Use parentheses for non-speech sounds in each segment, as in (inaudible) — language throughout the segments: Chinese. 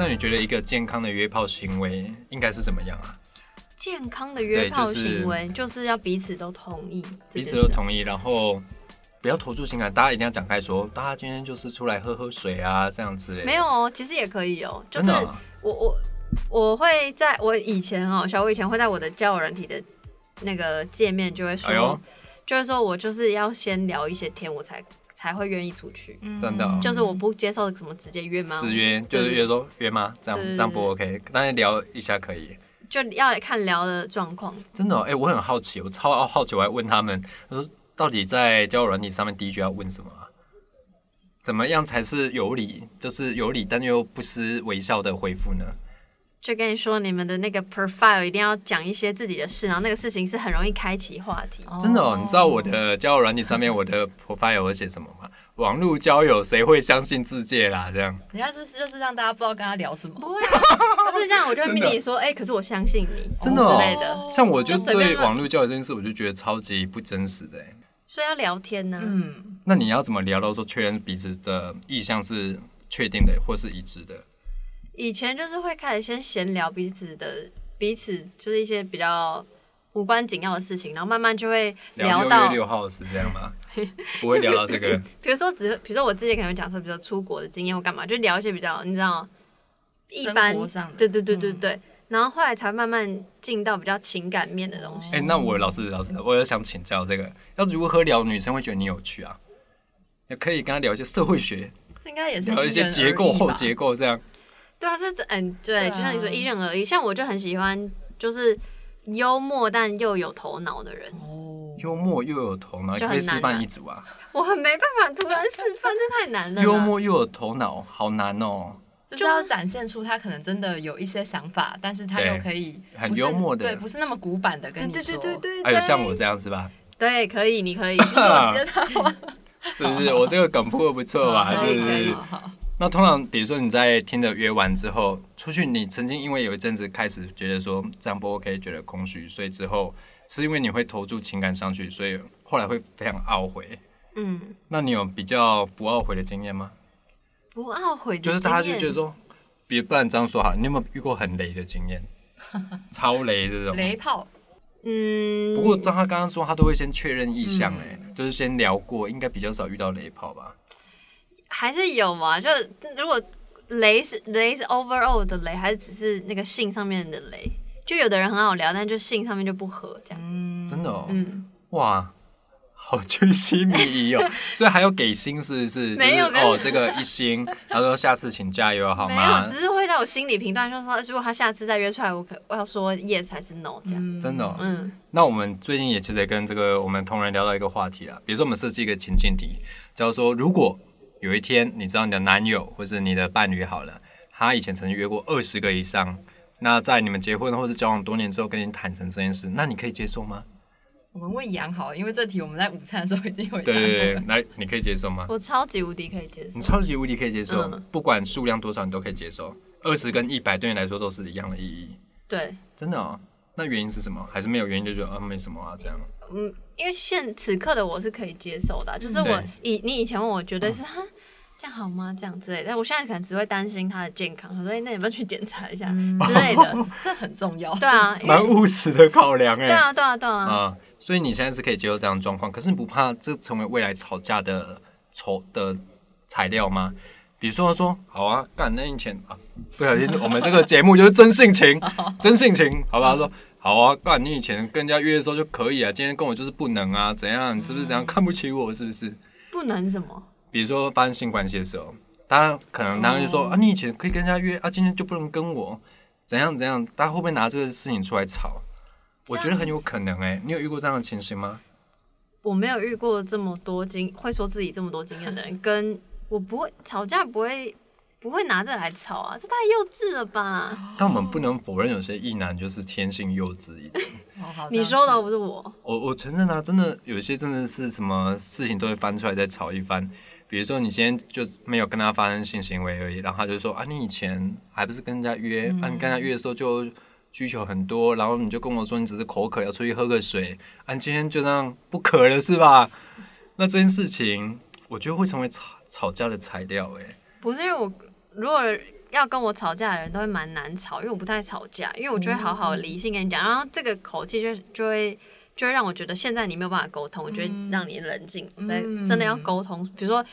那你觉得一个健康的约炮行为应该是怎么样啊？健康的约炮行为就是要彼此都同意彼，此都同意，然后不要投注情感，大家一定要讲开说，大家今天就是出来喝喝水啊，这样之类的。没有哦，其实也可以哦，就是真的啊、我我我会在我以前哦，小我以前会在我的交友软体的那个界面就会说，哎就会说我就是要先聊一些天，我才才会愿意出去，真的哦就是我不接受什么直接约吗？私约就是约说约吗？这样这样不 OK，但是聊一下可以。就要看聊的状况。真的、哦，哎、我很好奇，我超好奇，我还问他们，我说到底在交友软体上面第一句要问什么啊、怎么样才是有理，就是有理但又不失微笑的回复呢？就跟你说，你们的那个 profile 一定要讲一些自己的事，然后那个事情是很容易开启话题。真的哦，你知道我的交友软体上面我的 profile 我写什么吗？网络交友谁会相信自介啦？这样人家就是就是让大家不知道跟他聊什么。不会啊，他是这样，我就会命你说，(laughs) 哎、可是我相信你，真的哦之类的，像我就对网络交友这件事，我就觉得超级不真实的、欸。所以要聊天呢、嗯，那你要怎么聊到说确认彼此的意向是确定的或是一致的？以前就是会开始先闲聊彼此的彼此，就是一些比较无关紧要的事情，然后慢慢就会聊六到月，六号是这样吗？(laughs) 不会聊到这个，比如说只，比如说我之前可能会讲说，比如说出国的经验或干嘛，就聊一些比较你知道一般对对对对嗯对，然后后来才慢慢进到比较情感面的东西。哎、那我老师老师，我也想请教这个，要如何聊女生会觉得你有趣啊？也可以跟她聊一些社会学，这应该也是聊一些结构后结构这样。对啊，这这嗯，对，对啊就像你说，因人而异。像我就很喜欢，就是幽默但又有头脑的人。哦，幽默又有头脑，就可以示范很难啊一组啊！(laughs) 我很没办法突然示范，这太难了啦。幽默又有头脑，好难哦。就是要展现出他可能真的有一些想法，但是他对又可以很不是幽默的对，不是那么古板的跟对你说。对对对对，还有像我这样是吧？(laughs) 对，可以，你可以。你怎么接他吗？(laughs) 是不是？我这个梗铺的不错吧？好是不是可以可以？好好那通常，比如说你在听的约完之后出去，你曾经因为有一阵子开始觉得说这样不 OK，觉得空虚，所以之后是因为你会投注情感上去，所以后来会非常懊悔。嗯，那你有比较不懊悔的经验吗？不懊悔的就是大家就觉得说，别不然这样说哈，你有没有遇过很雷的经验？超雷这种。雷炮，嗯，不过照他刚刚说，他都会先确认意向，哎、就是先聊过，应该比较少遇到雷炮吧？还是有嘛。就如果雷是雷是 overall 的雷，还是只是那个性上面的雷？就有的人很好聊，但就性上面就不合这样。嗯，真的哦，嗯，哇，好居心靡遗哦，(laughs) 所以还要给星是不是？没有哦，这个一星，他说下次请加油好没吗有，？只是会在我心里评断，就是说，如果他下次再约出来，我可我要说 yes 还是 no 这样。嗯真的哦嗯那我们最近也其实也跟这个我们同仁聊到一个话题啦，比如说我们设计一个情境题，假如说如果有一天你知道你的男友或是你的伴侣好了，他以前曾经约过二十个以上，那在你们结婚或是交往多年之后跟你坦诚这件事，那你可以接受吗？我们问杨好了，因为这题我们在午餐的时候已经有对对对，对来，你可以接受吗？我超级无敌可以接受你。超级无敌可以接受，嗯不管数量多少你都可以接受，二十跟一百对你来说都是一样的意义，对，真的哦。那原因是什么？还是没有原因就觉得啊没什么啊这样？嗯，因为现此刻的我是可以接受的啊、就是我对以你以前问我绝对是哈。这样好吗？这样之类的，但我现在可能只会担心他的健康，我说哎那有没有去检查一下嗯 (laughs) 之类的？(laughs) 这很重要。对啊，因蛮为务实的考量哎、对啊，对啊，对啊，啊，所以你现在是可以接受这样的状况，可是你不怕这成为未来吵架的丑的材料吗？比如说他说好啊，干那以前啊，不小心我们这个节目就是真性情，(laughs) 真性情，好吧？他说好啊，不然你以前跟人家约的时候就可以啊，今天跟我就是不能啊，怎样？你是不是怎样看不起我？是不是？不能什么？比如说发生性关系的时候，大家可能男人就说、啊，你以前可以跟人家约啊，今天就不能跟我，怎样怎样？大家会不会拿这个事情出来吵？我觉得很有可能哎、你有遇过这样的情形吗？我没有遇过这么多经会说自己这么多经验的人，跟我不会吵架，不会不会拿这来吵啊，这太幼稚了吧？(gasps) 但我们不能否认，有些异男就是天性幼稚一点。你说的哦不是我，我我承认啊，真的有些真的是什么事情都会翻出来再吵一番。比如说你今天就是没有跟他发生性行为而已，然后他就说啊，你以前还不是跟人家约、啊？你跟他约的时候就需求很多，然后你就跟我说你只是口渴要出去喝个水，啊，你今天就这样不渴了是吧？那这件事情我觉得会成为吵吵架的材料、欸，不是因为我如果要跟我吵架的人都会蛮难吵，因为我不太吵架，因为我就会好好理性跟你讲，然后这个口气就就会就会让我觉得现在你没有办法沟通，我觉得让你冷静，我在真的要沟通，比如说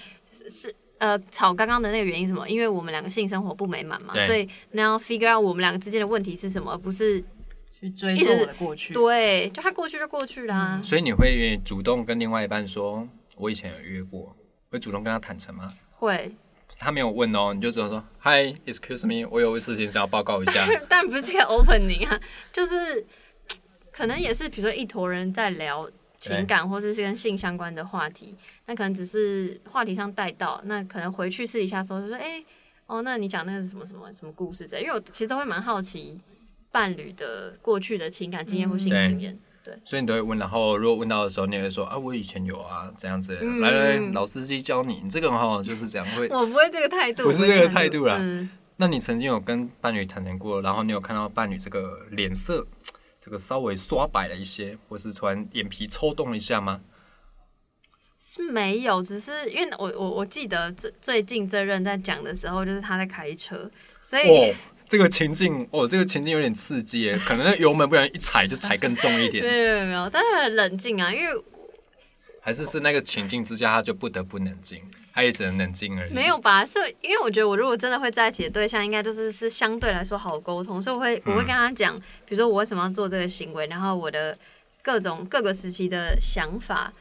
是。呃，吵刚刚的那个原因是什么？因为我们两个性生活不美满嘛，所以那要 figure out 我们两个之间的问题是什么，而不是去追溯我的过去。对，就他过去就过去啦、所以你会主动跟另外一半说，我以前有约过，会主动跟他坦诚吗？会，他没有问哦，你就只有说，Hi，excuse me，我有事情想要报告一下。(laughs) 但不是这个 opening 啊，就是可能也是比如说一坨人在聊情感或者是跟性相关的话题，那可能只是话题上带到，那可能回去试一下说就说，哎、哦，那你讲那个是什么什么什么故事之类，因为我其实都会蛮好奇伴侣的过去的情感经验或性经验。所以你都会问，然后如果问到的时候，你也会说啊，我以前有啊，这样子。来来，老司机教你，你这个哈就是这样。会。我不会这个态度，不是这个态度啦。嗯，那你曾经有跟伴侣谈谈过，然后你有看到伴侣这个脸色，这个稍微刷白了一些，或是突然眼皮抽动了一下吗？是没有，只是因为我我我记得最最近这任在讲的时候，就是他在开车，所以、哦，这个情境，哦，这个情境有点刺激耶，可能那油门不然一踩就踩更重一没点，有没有没有，但是很冷静啊，因为还是是那个情境之下，他就不得不冷静，他也只能冷静而已。没有吧？是因为我觉得我如果真的会在一起的对象，应该就是是相对来说好沟通，所以我会我会跟他讲，比如说我为什么要做这个行为，然后我的各种各个时期的想法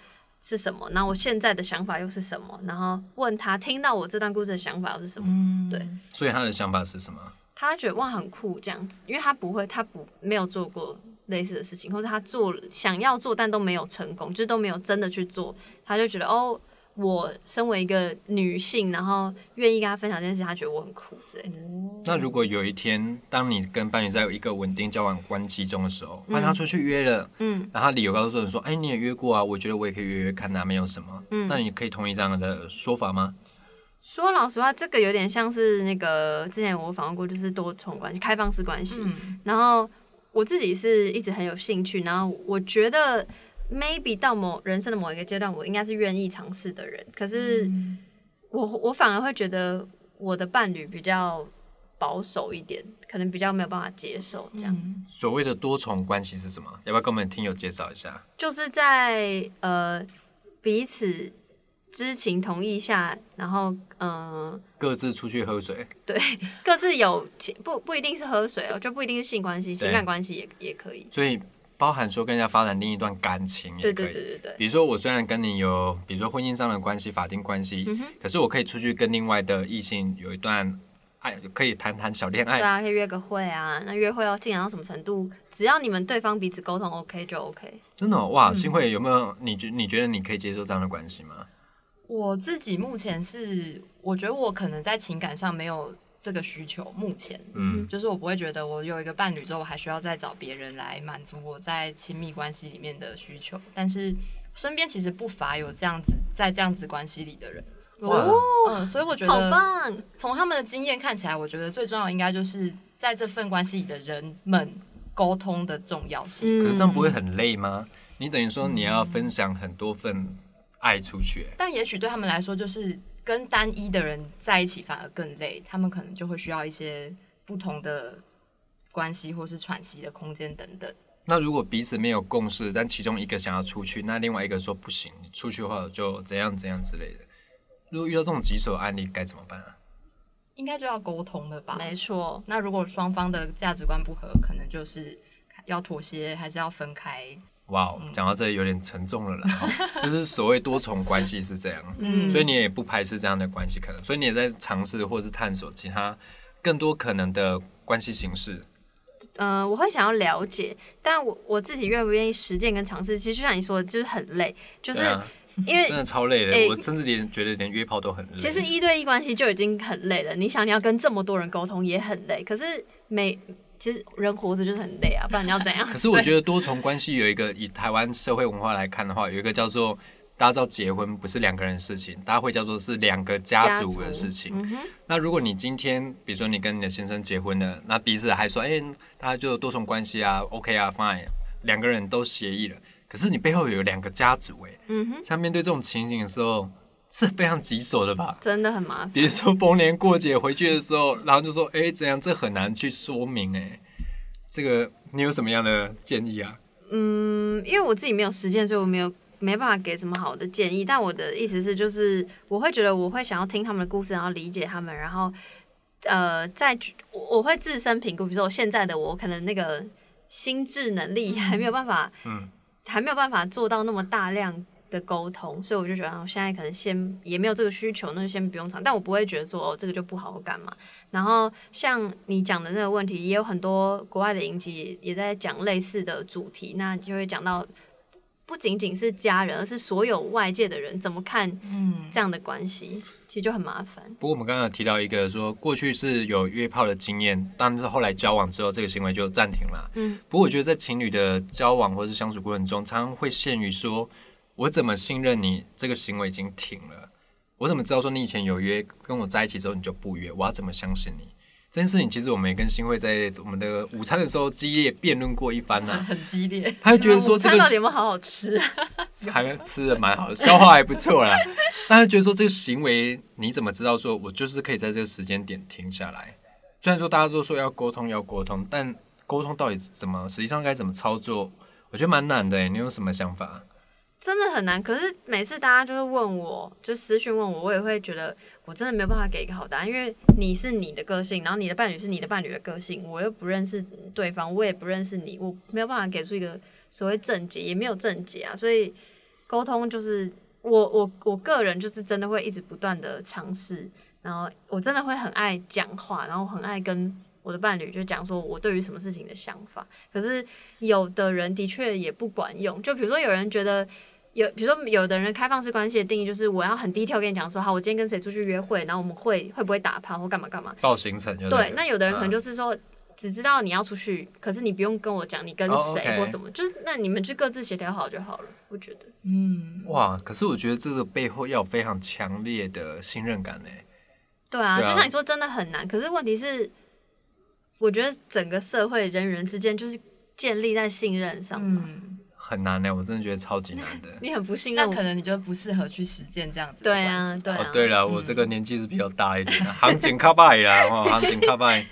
是什么，那我现在的想法又是什么，然后问他听到我这段故事的想法又是什么。嗯，对所以他的想法是什么？他觉得哇很酷这样子，因为他不会，他不没有做过类似的事情，或者他做了想要做但都没有成功，就是都没有真的去做，他就觉得哦，我身为一个女性，然后愿意跟他分享这件事，他觉得我很酷之类的。那如果有一天，当你跟伴侣在一个稳定交往关系中的时候，发现他出去约了，嗯然后理由告诉你说，哎，你也约过啊，我觉得我也可以约约看啊，没有什么。嗯，那你可以同意这样的说法吗？说老实话，这个有点像是那个之前我访问过，就是多重关系、开放式关系。嗯，然后我自己是一直很有兴趣，然后我觉得 maybe 到某人生的某一个阶段，我应该是愿意尝试的人。可是嗯我我反而会觉得我的伴侣比较保守一点，可能比较没有办法接受这样。嗯所谓的多重关系是什么？要不要跟我们听友介绍一下？就是在呃彼此知情同意下，然后嗯、呃各自出去喝水，对各自有不不一定是喝水哦，就不一定是性关系，情感关系也也可以。所以包含说跟人家发展另一段感情也对可以。对对对对，比如说，我虽然跟你有，比如说婚姻上的关系、法定关系，可是我可以出去跟另外的异性有一段爱，可以谈谈小恋爱。对啊，可以约个会啊。那约会要进展到什么程度？只要你们对方彼此沟通 OK 就 OK。真的哦、哇，嗯新慧有没有你觉你觉得你可以接受这样的关系吗？我自己目前是，我觉得我可能在情感上没有这个需求，目前。嗯，就是我不会觉得我有一个伴侣之后，我还需要再找别人来满足我在亲密关系里面的需求。但是身边其实不乏有这样子在这样子关系里的人，哇哦，嗯，所以我觉得好棒！从他们的经验看起来，我觉得最重要应该就是在这份关系里的人们沟通的重要性。嗯可是这样不会很累吗？你等于说你要分享很多份爱出去、但也许对他们来说，就是跟单一的人在一起反而更累，他们可能就会需要一些不同的关系或是喘息的空间等等。那如果彼此没有共识，但其中一个想要出去，那另外一个说不行，你出去的话就怎样怎样之类的。如果遇到这种棘手的案例，该怎么办啊？应该就要沟通了吧？没错，那如果双方的价值观不合，可能就是要妥协，还是要分开？哇哦，讲到这里有点沉重了啦，(laughs) 哦就是所谓多重关系是这样，嗯所以你也不排斥这样的关系可能，所以你也在尝试或是探索其他更多可能的关系形式。呃，我会想要了解，但我我自己愿不愿意实践跟尝试，其实就像你说的，就是很累，就是因为 (laughs) 真的超累的，诶我甚至连觉得连约炮都很累。其实一对一关系就已经很累了，你想你要跟这么多人沟通也很累，可是每其实人活着就是很累啊，(laughs) 不然你要怎样？可是我觉得多重关系有一个以台湾社会文化来看的话，有一个叫做大家知道结婚不是两个人的事情，大家会叫做是两个家族的事情。嗯，那如果你今天比如说你跟你的先生结婚了，那彼此还说，哎、大家就多重关系啊，OK 啊，fine，两个人都协议了。可是你背后有两个家族、哎，嗯哼，像面对这种情形的时候，是非常棘手的吧？真的很麻烦。比如说逢年过节回去的时候，然后就说，哎，怎样？这很难去说明，哎，这个你有什么样的建议啊？嗯，因为我自己没有实践，所以我没有没办法给什么好的建议。但我的意思是，就是我会觉得我会想要听他们的故事，然后理解他们，然后呃，再我会自身评估，比如说我现在的我可能那个心智能力还没有办法，嗯，还没有办法做到那么大量的沟通，所以我就觉得我现在可能先也没有这个需求，那就先不用尝。但我不会觉得说哦，这个就不好干嘛。然后像你讲的那个问题，也有很多国外的影集也在讲类似的主题，那就会讲到不仅仅是家人，而是所有外界的人怎么看嗯这样的关系，其实就很麻烦。不过我们刚刚提到一个说，过去是有约炮的经验，但是后来交往之后，这个行为就暂停了。嗯，不过我觉得在情侣的交往或是相处过程中，常常会限于说，我怎么信任你，这个行为已经停了。我怎么知道说你以前有约跟我在一起之后你就不约？我要怎么相信你？这件事情其实我们也跟新会在我们的午餐的时候激烈辩论过一番呢，很激烈。他就觉得说这个到底有没有好好吃？还吃的蛮好的，消化还不错啦。但他觉得说这个行为你怎么知道说我就是可以在这个时间点停下来？虽然说大家都说要沟通要沟通，但沟通到底怎么实际上该怎么操作？我觉得蛮难的。你有什么想法？真的很难，可是每次大家就是问我，就私讯问我，我也会觉得我真的没有办法给一个好答案，因为你是你的个性，然后你的伴侣是你的伴侣的个性，我又不认识对方，我也不认识你，我没有办法给出一个所谓正解，也没有正解啊，所以沟通就是我我我个人就是真的会一直不断的尝试，然后我真的会很爱讲话，然后很爱跟我的伴侣就讲说我对于什么事情的想法，可是有的人的确也不管用，就比如说有人觉得。有，比如说有的人开放式关系的定义就是我要很低调跟你讲说，好，我今天跟谁出去约会，然后我们会会不会打炮或干嘛干嘛，报行程。对，那有的人可能就是说，只知道你要出去，可是你不用跟我讲你跟谁或什么，就是那你们就各自协调好就好了。我觉得，嗯，哇，可是我觉得这个背后要有非常强烈的信任感呢。对啊，就像你说，真的很难。可是问题是，我觉得整个社会人与人之间就是建立在信任上嘛。很难呢，我真的觉得超级难的。(laughs) 你很不信任，那可能你就不适合去实践这样子。对啊，对啊。哦，对了，我这个年纪是比较大一点的，行情卡拜啦，(laughs) 哦，行情卡拜。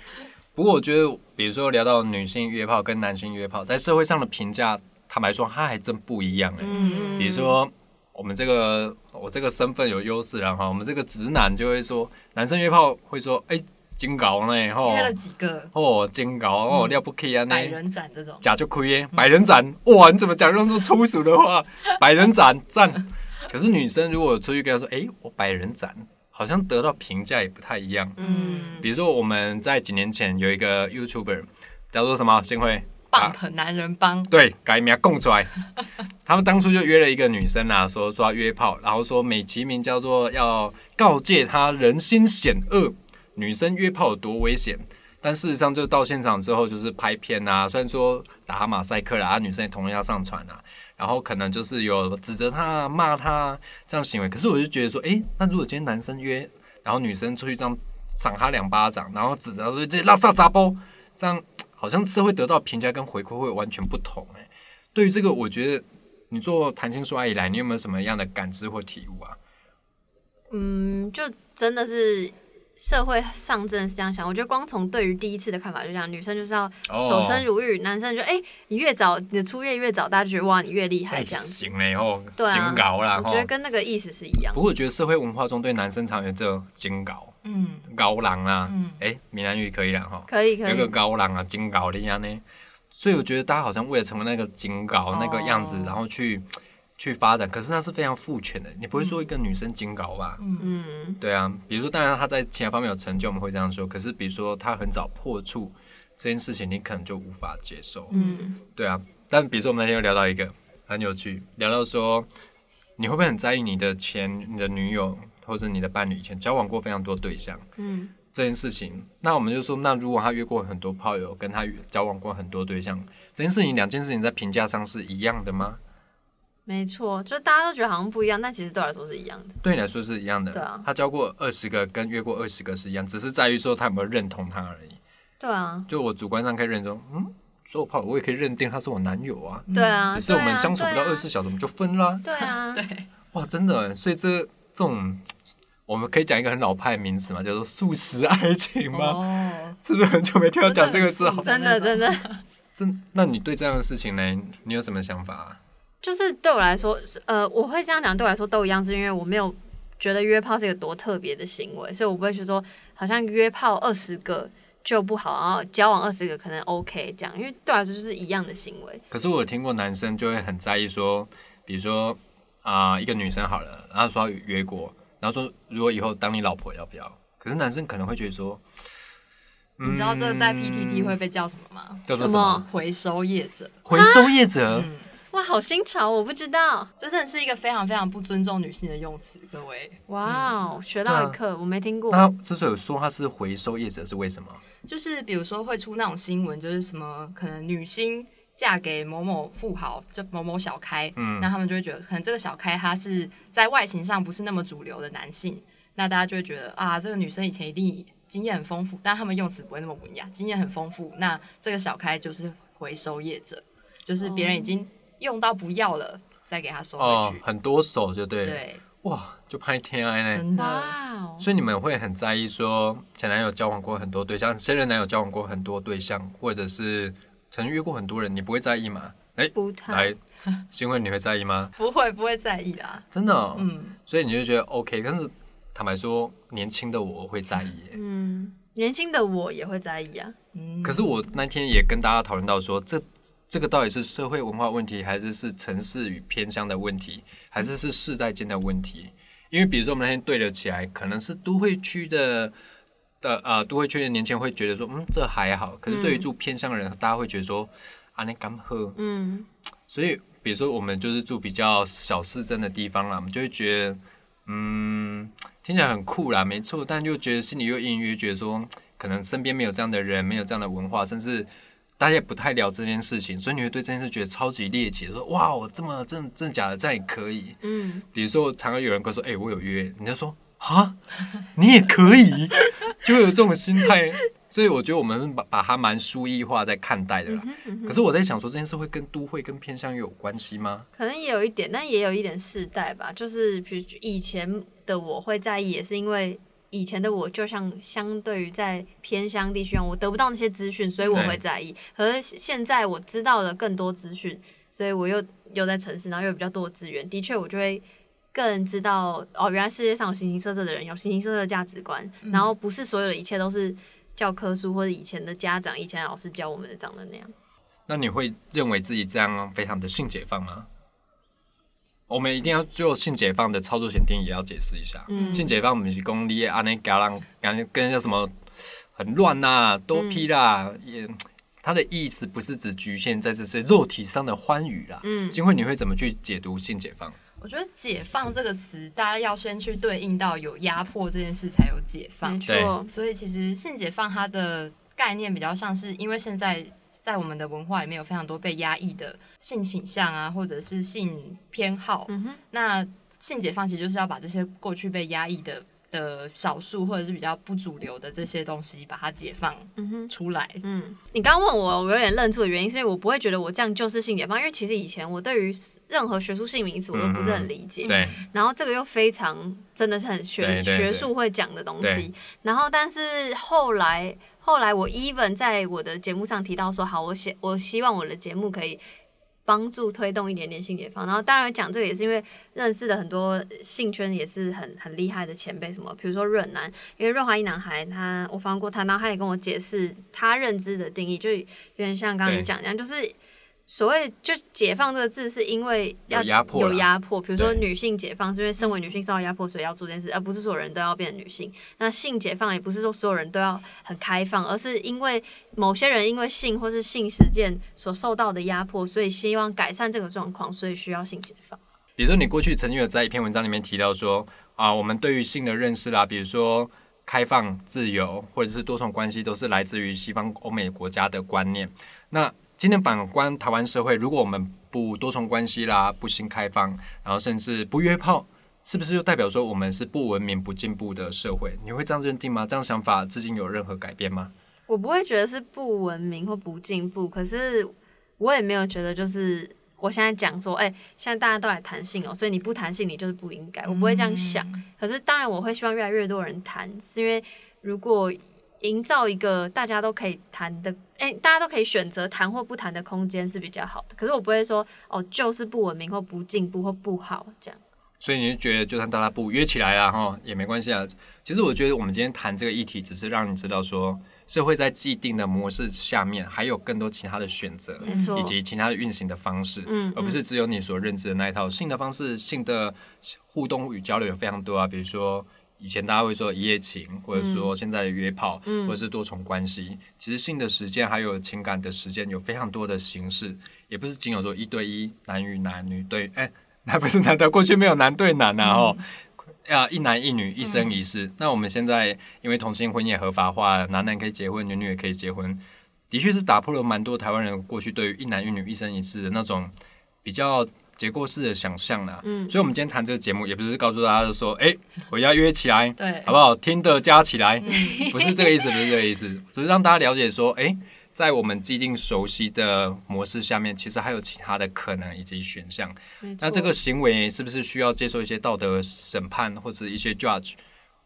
不过我觉得，比如说聊到女性约炮跟男性约炮，在社会上的评价，坦白说，它还真不一样哎。嗯比如说，我们这个我这个身份有优势了哈，我们这个直男就会说，男生约炮会说，哎。金高呢？吼，约了几个？哦，金高哦，了不起啊！呢，百人斩这种，假就亏耶！百人斩，哇！你怎么讲用这么粗俗的话？(laughs) 百人斩，赞！可是女生如果出去跟他说，哎，我百人斩，好像得到评价也不太一样。嗯，比如说我们在几年前有一个 YouTuber 叫做什么？新辉，Bump 男人帮，对，改名供出来。(laughs) 他们当初就约了一个女生啊，说说要约炮，然后说美其名叫做要告诫她人心险恶。女生约炮有多危险？但事实上，就到现场之后就是拍片啊。虽然说打马赛克啦，啊，女生也同样要上传啊。然后可能就是有指责他、骂他这样行为。可是我就觉得说，哎，那如果今天男生约，然后女生出去这样赏他两巴掌，然后指责说这拉萨杂包，这样好像是会得到评价跟回馈会完全不同。哎，对于这个，我觉得你做谈情说爱以来，你有没有什么样的感知或体悟啊？嗯，就真的是。社会上真的是这样想，我觉得光从对于第一次的看法就这样，女生就是要守身如玉，男生就哎，你越早你的出越越早，大家就觉得哇你越厉害这样。行了以后，对啊，高啦，我觉得跟那个意思是一样。不过我觉得社会文化中对男生常有这金高，嗯，高郎啊，嗯，哎，闽南语可以了哈，可以可以，有个高郎啊，金高的样呢，所以我觉得大家好像为了成为那个金高那个样子，然后去。去发展，可是那是非常父权的，你不会说一个女生精高吧？嗯，对啊，比如说，当然她在其他方面有成就，我们会这样说。可是，比如说她很早破处这件事情，你可能就无法接受。嗯，对啊。但比如说，我们那天又聊到一个很有趣，聊到说，你会不会很在意你的前、你的女友或者你的伴侣以前交往过非常多对象？嗯，这件事情，那我们就说，那如果他约过很多炮友，跟他交往过很多对象，这件事情，两件事情在评价上是一样的吗？没错，就大家都觉得好像不一样，但其实对我来说是一样的。对你来说是一样的。对啊，他交过二十个，跟约过二十个是一样，只是在于说他有没有认同他而已。对啊，就我主观上可以认同，嗯，说我怕我也可以认定他是我男友啊。对啊，只是我们相处不到二十四小时，我们就分啦。对啊，(laughs) 对，哇，真的，所以这这种，我们可以讲一个很老派的名词嘛，叫做素食爱情吗？哦，是不是很久没听到讲这个字？好，真的真的，(laughs) 真，那你对这样的事情呢，你有什么想法、啊？就是对我来说，是呃，我会这样讲，对我来说都一样，是因为我没有觉得约炮是一个多特别的行为，所以我不会去说好像约炮二十个就不好，然后交往二十个可能 OK 这样，因为对我来说就是一样的行为。可是我有听过男生就会很在意说，比如说啊、一个女生好了，然后说要约过，然后说如果以后当你老婆要不要？可是男生可能会觉得说，你知道这个在嗯 PTT 会被叫什么吗？叫做什什么？回收业者。回收业者？嗯，哇，好新潮，我不知道。这真的是一个非常非常不尊重女性的用词，各位。哇哦，学到一课，我没听过。那之所以说他是回收业者，是为什么？就是比如说会出那种新闻，就是什么可能女星嫁给某某富豪，就某某小开，嗯那他们就会觉得可能这个小开他是在外形上不是那么主流的男性，那大家就会觉得啊，这个女生以前一定经验很丰富，但他们用词不会那么文雅，经验很丰富，那这个小开就是回收业者，就是别人已经用到不要了，再给他收回，去。哦很多手就对了。对，哇，就拍天爱呢。真的。哦，所以你们会很在意说前男友交往过很多对象，现任男友交往过很多对象，或者是曾约过很多人，你不会在意吗？哎、不太来，新慧你会在意吗？(laughs) 不会不会在意啦，真的、哦，嗯，所以你就觉得 OK。但是坦白说，年轻的我会在意。嗯，年轻的我也会在意啊。嗯可是我那天也跟大家讨论到说，这这个到底是社会文化问题，还是是城市与偏乡的问题，还是是世代间的问题？因为比如说我们那天对了起来，可能是都会区的的呃都会区的年轻人会觉得说，嗯，这还好。可是对于住偏乡的人，大家会觉得说，啊，你干喝。嗯，所以比如说我们就是住比较小市镇的地方啦，我们就会觉得，嗯，听起来很酷啦，没错，但就觉得心里又隐约觉得说，可能身边没有这样的人，没有这样的文化，甚至大家也不太聊这件事情，所以你会对这件事觉得超级猎奇，说哇，我这么真真假的，这样也可以。嗯，比如说，常常有人跟我说，哎、我有约，你就说啊，你也可以，(laughs) 就会有这种心态。所以我觉得我们把把它蛮书意化在看待的啦。嗯嗯可是我在想说，这件事会跟都会跟偏向有关系吗？可能也有一点，但也有一点世代吧。就是比如以前的我会在意，也是因为以前的我就像相对于在偏乡地区，我得不到那些资讯，所以我会在意。可是现在我知道了更多资讯，所以我又又在城市，然后又有比较多的资源，的确我就会。更知道哦，原来世界上有形形色色的人，有形形色色的价值观，嗯然后不是所有的一切都是教科书或者以前的家长、以前老师教我们的长得那样。那你会认为自己这样非常的性解放吗？我们一定要就性解放的操作前定义也要解释一下。嗯性解放不是讲你安尼搞人，感觉跟叫什么很乱呐、多批啦，也它的意思不是只局限在这些肉体上的欢愉啦。嗯金慧，你会怎么去解读性解放？我觉得“解放”这个词，大家要先去对应到有压迫这件事，才有解放没。错，所以其实性解放它的概念比较像是，因为现在在我们的文化里面有非常多被压抑的性倾向啊，或者是性偏好。嗯哼，那性解放其实就是要把这些过去被压抑的的少数或者是比较不主流的这些东西，把它解放嗯哼。出来。嗯，你刚刚问我，我有点愣住的原因，是因为我不会觉得我这样就是性解放，因为其实以前我对于任何学术性名词我都不是很理解，对，然后这个又非常真的是很学学术会讲的东西，然后但是后来后来我 even 在我的节目上提到说，好，我希我希望我的节目可以。帮助推动一点点性解放，然后当然讲这个也是因为认识的很多性圈也是很很厉害的前辈，什么比如说润南，因为润滑一男孩他我访过他，然后他也跟我解释他认知的定义，就有点像刚刚你讲一样，就是所谓就解放这个字是因为要有压迫有压迫，比如说女性解放是因为身为女性受到压迫，所以要做这件事，而不是所有人都要变成女性。那性解放也不是说所有人都要很开放，而是因为某些人因为性或是性实践所受到的压迫，所以希望改善这个状况，所以需要性解放。比如说你过去曾经有在一篇文章里面提到说啊，我们对于性的认识啦，比如说开放、自由或者是多重关系，都是来自于西方欧美国家的观念。那今天反观台湾社会，如果我们不多重关系啦，不新开放，然后甚至不约炮，是不是就代表说我们是不文明、不进步的社会？你会这样认定吗？这样想法至今有任何改变吗？我不会觉得是不文明或不进步，可是我也没有觉得就是我现在讲说，哎、现在大家都来谈性哦，所以你不谈性，你就是不应该。我不会这样想。嗯可是当然，我会希望越来越多人谈，是因为如果营造一个大家都可以谈的，哎、大家都可以选择谈或不谈的空间是比较好的。可是我不会说，哦，就是不文明或不进步或不好这样。所以你就觉得，就算大家不约起来啊，哈，也没关系啊。其实我觉得我们今天谈这个议题，只是让你知道说，社会在既定的模式下面，还有更多其他的选择，以及其他的运行的方式，嗯，而不是只有你所认知的那一套。性的方式、性的互动与交流有非常多啊，比如说以前大家会说一夜情，或者说现在的约炮，嗯或者是多重关系。其实性的时间还有情感的时间有非常多的形式，也不是仅有说一对一、男与男、女对，哎，那不是男的，过去没有男对男啊，哦。啊，一男一女，一生一世。那我们现在因为同性婚姻也合法化，男男可以结婚，女女也可以结婚，的确是打破了蛮多台湾人过去对于一男一女、一生一世的那种比较结构式的想象啦。嗯所以，我们今天谈这个节目，也不是告诉大家说，哎、我要约起来，对，好不好？听的加起来，嗯不是这个意思，不是这个意思，只是让大家了解说，哎、在我们既定熟悉的模式下面，其实还有其他的可能以及选项。那这个行为是不是需要接受一些道德审判或者一些 judge？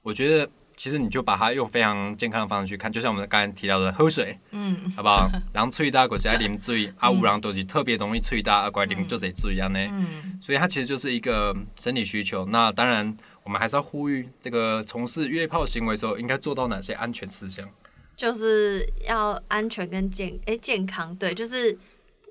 我觉得其实你就把它用非常健康的方式去看，就像我们刚才提到的喝水，嗯好不好？(laughs) 人喙大，或是爱啉水，啊，有人都是特别容易喙大，啊，怪啉就得水安呢。嗯所以它其实就是一个生理需求。那当然，我们还是要呼吁这个从事约炮行为的时候，应该做到哪些安全事项？就是要安全跟健哎、健康，对，就是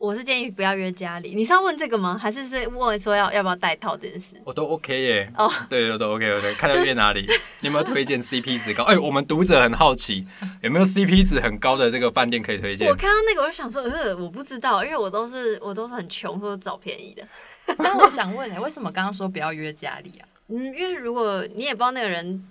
我是建议不要约家里。你是要问这个吗？还是是问说要要不要戴套这件事？我都 OK 耶。哦，对对都 OK OK，(laughs) 看到约哪里？你有没有推荐 CP 值高？哎、我们读者很好奇，有没有 CP 值很高的这个饭店可以推荐我？看到那个我就想说，呃，我不知道，因为我都是我都是很穷，或者找便宜的。但我想问哎、为什么刚刚说不要约家里啊？(laughs) 嗯，因为如果你也不知道那个人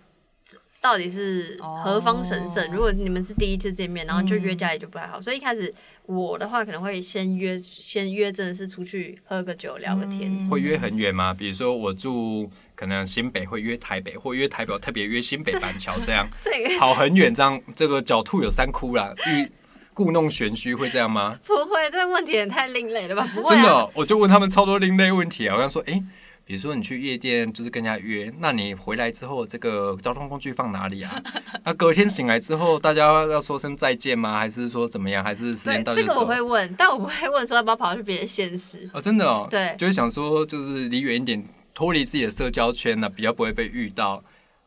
到底是何方神圣，哦如果你们是第一次见面，然后就约嗯家里就不太好。所以一开始我的话可能会先约，先约真的是出去喝个酒聊个天。嗯会约很远吗？比如说我住可能新北，会约台北，或约台北特别约新北板桥这样，(laughs) 这个跑很远这样。这个狡兔有三窟啦，欲故弄玄虚会这样吗？(laughs) 不会，这个问题也太另类了吧？不会、啊，真的哦、我就问他们超多另类问题啊。我刚说，诶，比如说你去夜店就是跟人家约，那你回来之后这个交通工具放哪里啊？(laughs) 那隔天醒来之后，大家要说声再见吗？还是说怎么样？还是时对间到就？这个我会问，但我不会问说要不要跑去别的县市。哦，真的哦，对就会想说就是离远一点，脱离自己的社交圈呢、比较不会被遇到。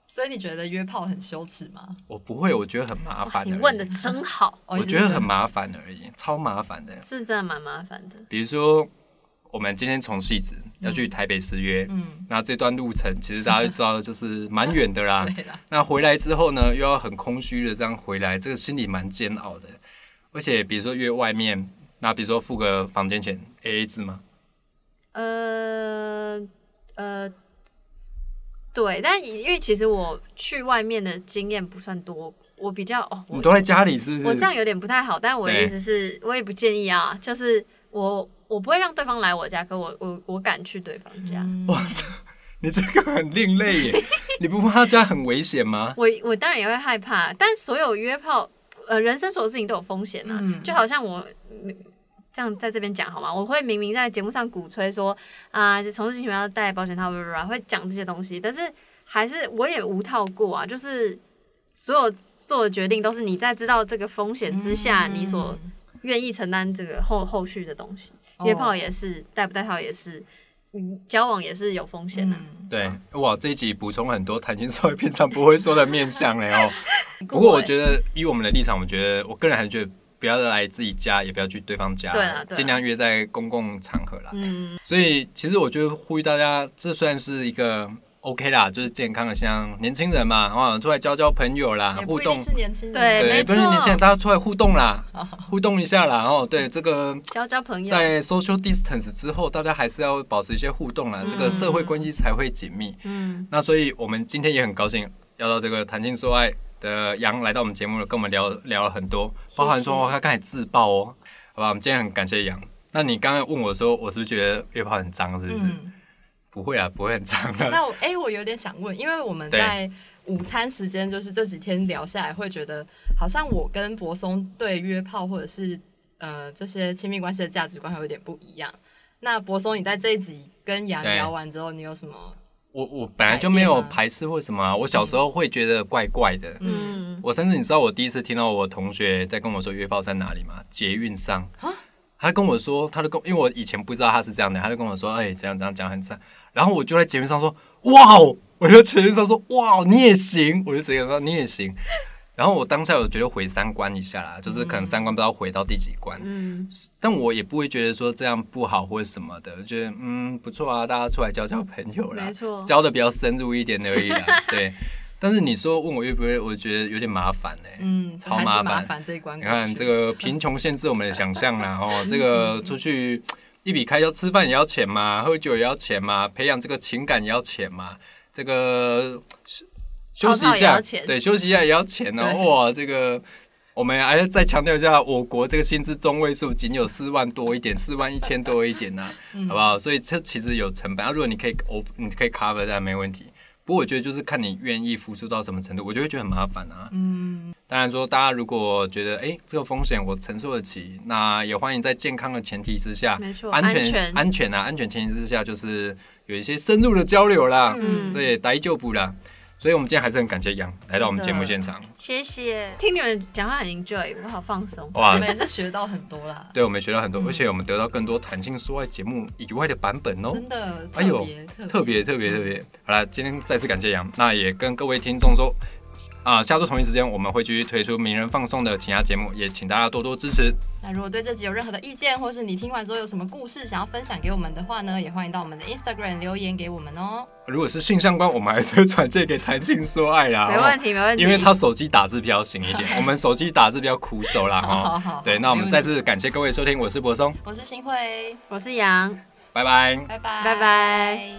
所以你觉得约炮很羞耻吗？我不会，我觉得很麻烦。你问的，真好，哦 (laughs) 我觉得很麻烦而已，超麻烦的。是真的蛮麻烦的。比如说，我们今天从戏子要去台北失约，嗯，那这段路程其实大家就知道，就是蛮远的啦。(laughs) 对啦，那回来之后呢，又要很空虚的这样回来，这个心里蛮煎熬的。而且比如说约外面，那比如说付个房间钱 A A 制吗？呃呃，对，但因为其实我去外面的经验不算多，我比较哦，我你都在家里是不是？我这样有点不太好，但我的意思是，我也不建议啊，就是我我不会让对方来我家，可我我我敢去对方家。嗯哇，这你这个很另类耶！你不怕他家很危险吗？我我当然也会害怕，但所有约炮，呃，人生所有事情都有风险啊。嗯就好像我嗯这样在这边讲好吗？我会明明在节目上鼓吹说啊，从事性行为要带保险套会讲这些东西，但是还是我也无套过啊，就是所有做的决定都是你在知道这个风险之下，嗯你所愿意承担这个后后续的东西。哦约炮也是，戴不戴套也是，嗯，交往也是有风险的、嗯对，哇，这一集补充很多谈情说爱平常不会说的面相嘞哦。(laughs) 不过我觉得，以我们的立场，我觉得我个人还是觉得，不要来自己家，也不要去对方家，对啊对啊尽量约在公共场合啦。嗯，所以其实我觉得呼吁大家，这算是一个 OK 啦，就是健康的，像年轻人嘛，啊，出来交交朋友啦，互动。是年轻人，对，不是年轻人，错大家出来互动啦，哦互动一下啦。哦，对，这个交交朋友，在 social distance 之后，大家还是要保持一些互动啦，这个社会关系才会紧密。嗯，那所以我们今天也很高兴要到这个谈情说爱的杨来到我们节目了，跟我们聊聊了很多，包含说他刚才自爆哦，好吧，我们今天很感谢杨。那你刚刚问我说，我是不是觉得约炮很脏？是不是？嗯，不会啊，不会很脏的。(laughs) 那我哎、我有点想问，因为我们在午餐时间，就是这几天聊下来，会觉得好像我跟柏松对约炮或者是呃这些亲密关系的价值观有点不一样。那柏松，你在这一集跟杨聊完之后，你有什么？我我本来就没有排斥或什么啊、我小时候会觉得怪怪的。嗯，嗯，我甚至你知道我第一次听到我同学在跟我说约炮在哪里吗？捷运上啊。他跟我说，他就跟，因为我以前不知道他是这样的，他就跟我说，哎、这样这样讲很赞。然后我就在节目上说，哇哦，我就在节目上说，哇哦，你也行，我就直接说你也行。然后我当下我觉得回三关一下啦，就是可能三关不知道回到第几关，嗯，但我也不会觉得说这样不好或者什么的，我觉得嗯不错啊，大家出来交交朋友啦没，错，交的比较深入一点而已啦，(laughs) 对。但是你说问我愿不愿意，我觉得有点麻烦呢、嗯，超麻烦这一关你。看这个贫穷限制我们的想象啦，哦，这个 (laughs) 出去一笔开销，吃饭也要钱嘛，喝酒也要钱嘛，培养这个情感也要钱嘛，这个休休息一下，对，休息一下也要钱哦，对哇，这个。我们还要再强调一下，我国这个薪资中位数仅有四万多一点，四万一千多一点呐、嗯好不好？所以这其实有成本。啊、如果你可以 o 你可以 cover，当然没问题。不过我觉得就是看你愿意付出到什么程度，我就会觉得很麻烦啊。嗯，当然说，大家如果觉得哎、诶这个风险我承受得起，那也欢迎在健康的前提之下，没错，安全全，安全啊，安全前提之下，就是有一些深入的交流啦，嗯这也待就补啦。所以我们今天还是很感谢杨来到我们节目现场，谢谢，听你们讲话很 enjoy，我好放松。哇。我们，也是学到很多啦，对我们学到很多，嗯。而且我们得到更多弹性说爱节目以外的版本哦。真的哎呦特别特别。特别特别。好了，今天再次感谢杨，那也跟各位听众说，啊、下周同一时间我们会继续推出名人放送的其他节目，也请大家多多支持。那如果对这集有任何的意见，或是你听完之后有什么故事想要分享给我们的话呢，也欢迎到我们的 Instagram 留言给我们哦。如果是性相关，我们还是会转借给谈性说爱啦，没问题，没问题。因为他手机打字比较行一点，我们手机打字比较苦手啦 (laughs) 好好。好，对，那我们再次感谢各位收听，我是柏松，我是新慧，我是杨，拜拜。拜拜，拜拜。